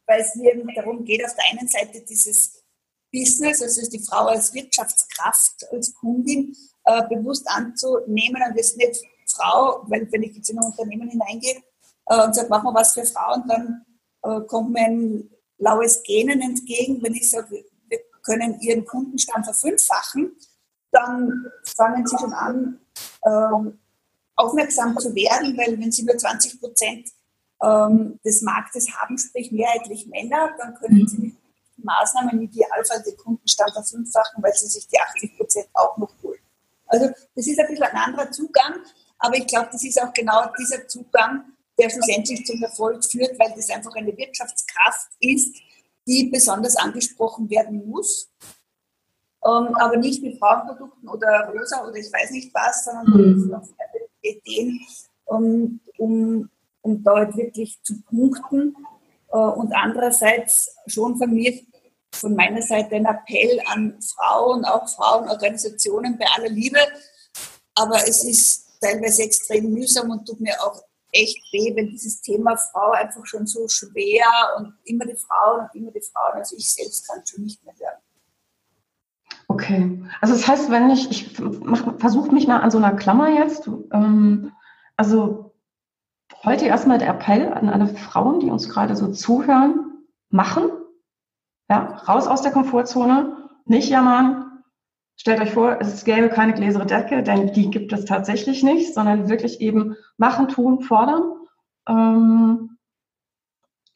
weil es mir eben darum geht, auf der einen Seite dieses Business, also die Frau als Wirtschaftskraft, als Kundin, äh, bewusst anzunehmen und das nicht Frau, weil wenn ich jetzt in ein Unternehmen hineingehe äh, und sage, machen wir was für Frauen, dann äh, kommt mir ein laues Genen entgegen, wenn ich sage, wir können Ihren Kundenstamm verfünffachen, dann fangen Sie schon an, ähm, aufmerksam zu werden, weil wenn Sie nur 20 Prozent ähm, des Marktes haben, sprich mehrheitlich Männer, dann können Sie mit Maßnahmen im Idealfall den Kundenstamm verfünffachen, weil Sie sich die 80 Prozent auch noch holen. Also das ist ein bisschen ein anderer Zugang, aber ich glaube, das ist auch genau dieser Zugang, der schlussendlich zum Erfolg führt, weil das einfach eine Wirtschaftskraft ist, die besonders angesprochen werden muss. Ähm, aber nicht mit Frauenprodukten oder rosa oder ich weiß nicht was, sondern mhm. mit Ideen, um, um, um dort wirklich zu punkten. Äh, und andererseits schon von mir, von meiner Seite ein Appell an Frauen, auch Frauenorganisationen bei aller Liebe. Aber es ist teilweise extrem mühsam und tut mir auch echt weh, wenn dieses Thema Frau einfach schon so schwer und immer die Frauen und immer die Frauen, also ich selbst kann schon nicht mehr hören. Okay, also das heißt, wenn ich, ich versuche mich mal an so einer Klammer jetzt, ähm, also heute erstmal der Appell an alle Frauen, die uns gerade so zuhören, machen, ja, raus aus der Komfortzone, nicht jammern, Stellt euch vor, es gäbe keine gläsere Decke, denn die gibt es tatsächlich nicht, sondern wirklich eben machen, tun, fordern. Ähm,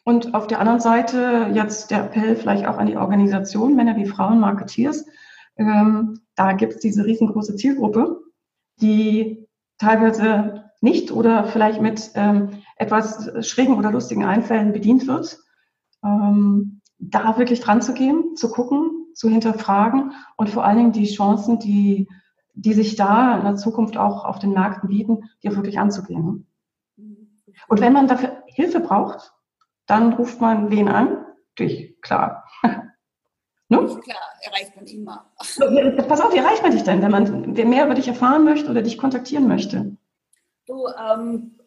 und auf der anderen Seite jetzt der Appell vielleicht auch an die Organisation, Männer wie Frauen, Marketeers. Ähm, da gibt es diese riesengroße Zielgruppe, die teilweise nicht oder vielleicht mit ähm, etwas schrägen oder lustigen Einfällen bedient wird. da wirklich dran zu gehen, zu gucken, zu hinterfragen und vor allen Dingen die Chancen, die, die sich da in der Zukunft auch auf den Märkten bieten, die auch wirklich anzugehen. Und wenn man dafür Hilfe braucht, dann ruft man wen an? Dich, klar. Ne? Klar, erreicht man immer. Pass auf, wie erreicht man dich denn, wenn man mehr über dich erfahren möchte oder dich kontaktieren möchte? Du, ähm,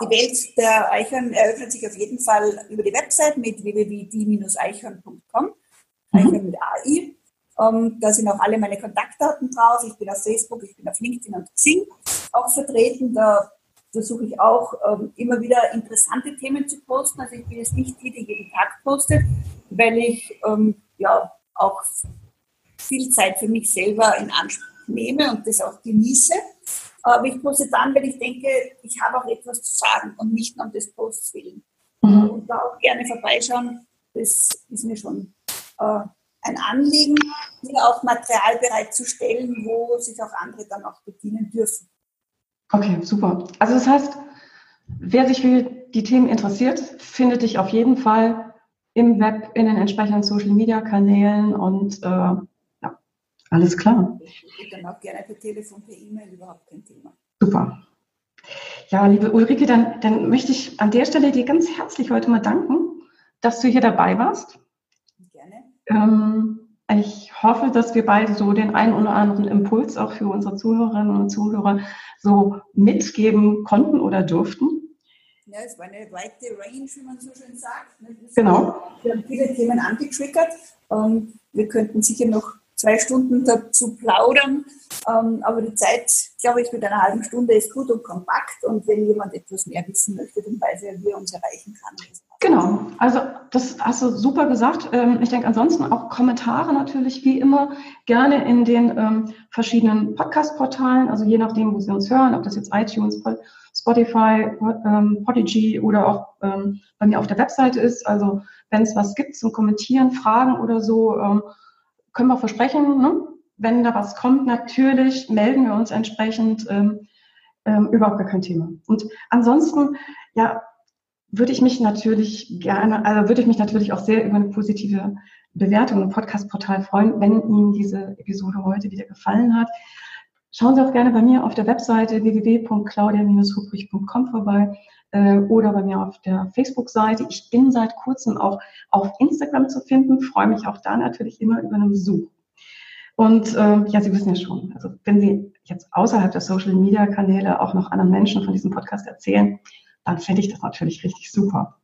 die Welt der Eichhörn eröffnet sich auf jeden Fall über die Website mit www.die-eichhörn.com, mhm. Eichhörn mit AI. Ähm, da sind auch alle meine Kontaktdaten drauf. Ich bin auf Facebook, ich bin auf LinkedIn und Xing auch vertreten. Da versuche ich auch ähm, immer wieder interessante Themen zu posten. Also ich bin jetzt nicht die, die jeden Tag postet, weil ich ähm, ja auch viel Zeit für mich selber in Anspruch nehme und das auch genieße. Aber ich poste dann, weil ich denke, ich habe auch etwas zu sagen und nicht nur um des Posts willen. Mhm. Und da auch gerne vorbeischauen, das ist mir schon äh, ein Anliegen, mir auch Material bereitzustellen, wo sich auch andere dann auch bedienen dürfen. Okay, super. Also das heißt, wer sich für die Themen interessiert, findet dich auf jeden Fall im Web, in den entsprechenden Social-Media-Kanälen und äh, ja, alles klar. Dann auch gerne per Telefon, per E-Mail, überhaupt kein Thema. Super. Ja, liebe Ulrike, dann, dann möchte ich an der Stelle dir ganz herzlich heute mal danken, dass du hier dabei warst. Ähm, ich hoffe, dass wir beide so den einen oder anderen Impuls auch für unsere Zuhörerinnen und Zuhörer so mitgeben konnten oder durften. Ja, es war eine weite Range, wie man so schön sagt. Ne? Genau. Wir haben viele Themen angetriggert. Ähm, wir könnten sicher noch zwei Stunden dazu plaudern, ähm, aber die Zeit, glaube ich, mit einer halben Stunde ist gut und kompakt. Und wenn jemand etwas mehr wissen möchte, dann weiß er, wie er uns erreichen kann. Genau, also das hast du super gesagt. Ähm, ich denke ansonsten auch Kommentare natürlich wie immer gerne in den ähm, verschiedenen Podcast-Portalen, also je nachdem, wo Sie uns hören, ob das jetzt iTunes, Spotify, ähm, Podigy oder auch bei mir auf der Webseite ist. Also wenn es was gibt zum Kommentieren, Fragen oder so, können wir versprechen, ne? wenn da was kommt, natürlich melden wir uns entsprechend. überhaupt gar kein Thema. Und ansonsten, ja, würde ich mich natürlich gerne, also würde ich mich natürlich auch sehr über eine positive Bewertung im Podcast-Portal freuen, wenn Ihnen diese Episode heute wieder gefallen hat. Schauen Sie auch gerne bei mir auf der Webseite www.claudia-hubrich.com vorbei äh, oder bei mir auf der Facebook-Seite. Ich bin seit kurzem auch auf Instagram zu finden, freue mich auch da natürlich immer über einen Besuch. Und äh, ja, Sie wissen ja schon, also wenn Sie jetzt außerhalb der Social-Media-Kanäle auch noch anderen Menschen von diesem Podcast erzählen, dann fände ich das natürlich richtig super.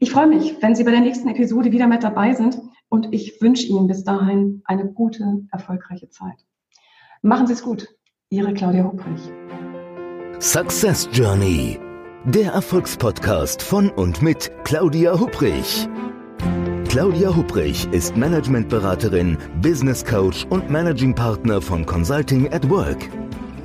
Ich freue mich, wenn Sie bei der nächsten Episode wieder mit dabei sind und ich wünsche Ihnen bis dahin eine gute, erfolgreiche Zeit. Machen Sie es gut. Ihre Claudia Hubrich. Success Journey. Der Erfolgspodcast von und mit Claudia Hubrich. Claudia Hubrich ist Managementberaterin, Business Coach und Managing Partner von Consulting at Work.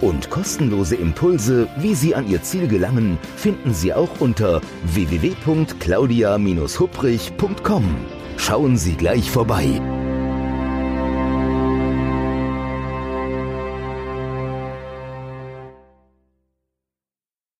Und kostenlose Impulse, wie Sie an Ihr Ziel gelangen, finden Sie auch unter www.claudia-hupprich.com. Schauen Sie gleich vorbei.